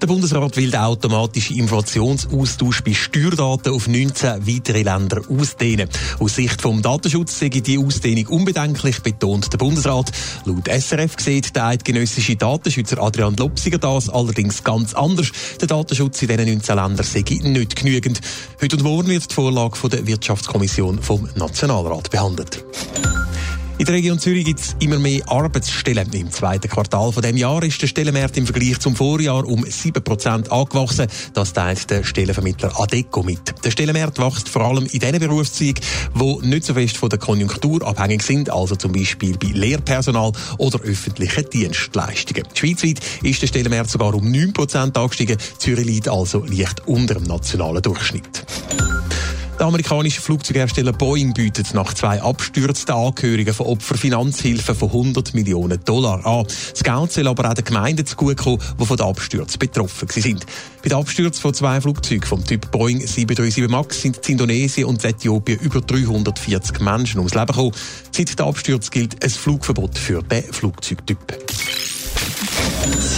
Der Bundesrat will den automatischen Informationsaustausch bei Steuerdaten auf 19 weitere Länder ausdehnen. Aus Sicht vom Datenschutz sei die Ausdehnung unbedenklich, betont der Bundesrat. Laut SRF sieht der eidgenössische Datenschützer Adrian Lopsiger das allerdings ganz anders. Der Datenschutz in diesen 19 Ländern sei nicht genügend. Heute und morgen wird die Vorlage von der Wirtschaftskommission vom Nationalrat behandelt. In der Region Zürich gibt es immer mehr Arbeitsstellen. Im zweiten Quartal von dem Jahr ist der Stellenmarkt im Vergleich zum Vorjahr um 7% angewachsen. Das teilt der Stellenvermittler Adeco mit. Der Stellenmarkt wächst vor allem in den Berufszweigen, die nicht so fest von der Konjunktur abhängig sind, also zum Beispiel bei Lehrpersonal oder öffentlichen Dienstleistungen. Schweizweit ist der Stellenmarkt sogar um 9% angestiegen. Zürich liegt also leicht unter dem nationalen Durchschnitt. Der amerikanische Flugzeughersteller Boeing bietet nach zwei Abstürzen Angehörigen von Opfern Finanzhilfen von 100 Millionen Dollar an. Das Geld soll aber auch den Gemeinden zugutekommen, die von den Abstürzen betroffen sind. Bei den Abstürzen von zwei Flugzeugen vom Typ Boeing 737 MAX sind in Indonesien und Äthiopien über 340 Menschen ums Leben gekommen. Seit der Absturz gilt ein Flugverbot für den Flugzeugtyp.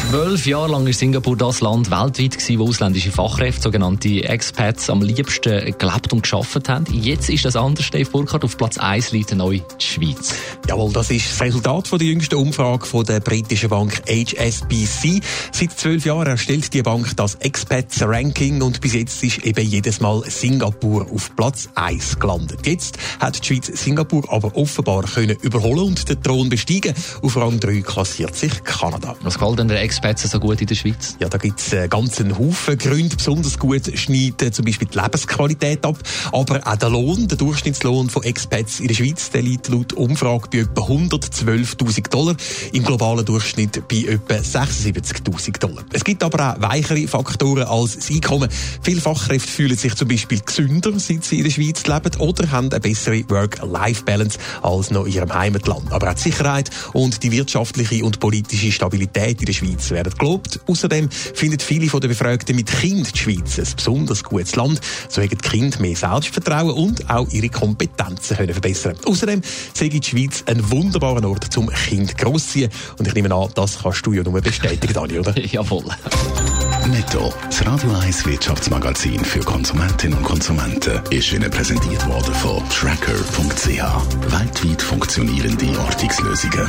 Zwölf Jahre lang war Singapur das Land weltweit, gewesen, wo ausländische Fachkräfte, sogenannte Expats, am liebsten gelebt und geschafft haben. Jetzt ist das anders, Dave Burkhardt. Auf Platz 1 liegt neu die Schweiz. Jawohl, das ist das Resultat von der jüngsten Umfrage von der britischen Bank HSBC. Seit zwölf Jahren erstellt die Bank das Expats Ranking und bis jetzt ist eben jedes Mal Singapur auf Platz 1 gelandet. Jetzt hat die Schweiz Singapur aber offenbar können überholen und den Thron besteigen. Auf Rang 3 klassiert sich Kanada. Was gefällt denn der Expats so gut in der Schweiz? Ja, da gibt es einen ganzen Haufen Gründe. Besonders gut schneidet zum Beispiel die Lebensqualität ab. Aber auch der Lohn, der Durchschnittslohn von Expats in der Schweiz, der liegt laut Umfrage bei etwa 112.000 Dollar. Im globalen Durchschnitt bei etwa 76.000 Dollar. Es gibt aber auch weichere Faktoren als das Einkommen. Viele Fachkräfte fühlen sich zum Beispiel gesünder, seit sie in der Schweiz leben, oder haben eine bessere Work-Life-Balance als noch in ihrem Heimatland. Aber auch die Sicherheit und die wirtschaftliche und politische Stabilität in der Schweiz werden gelobt. Außerdem finden viele von den Befragten mit Kind die Schweiz ein besonders gutes Land. So haben die Kinder mehr Selbstvertrauen und auch ihre Kompetenzen können verbessern. Außerdem sehe die Schweiz ein wunderbarer Ort zum Kind großziehen. Und ich nehme an, das kannst du ja nur bestätigen, Dani, oder? Jawohl. Netto, das Radio 1 Wirtschaftsmagazin für Konsumentinnen und Konsumenten, ist Ihnen präsentiert worden von Tracker.ch. Weltweit funktionierende Ortungslösungen.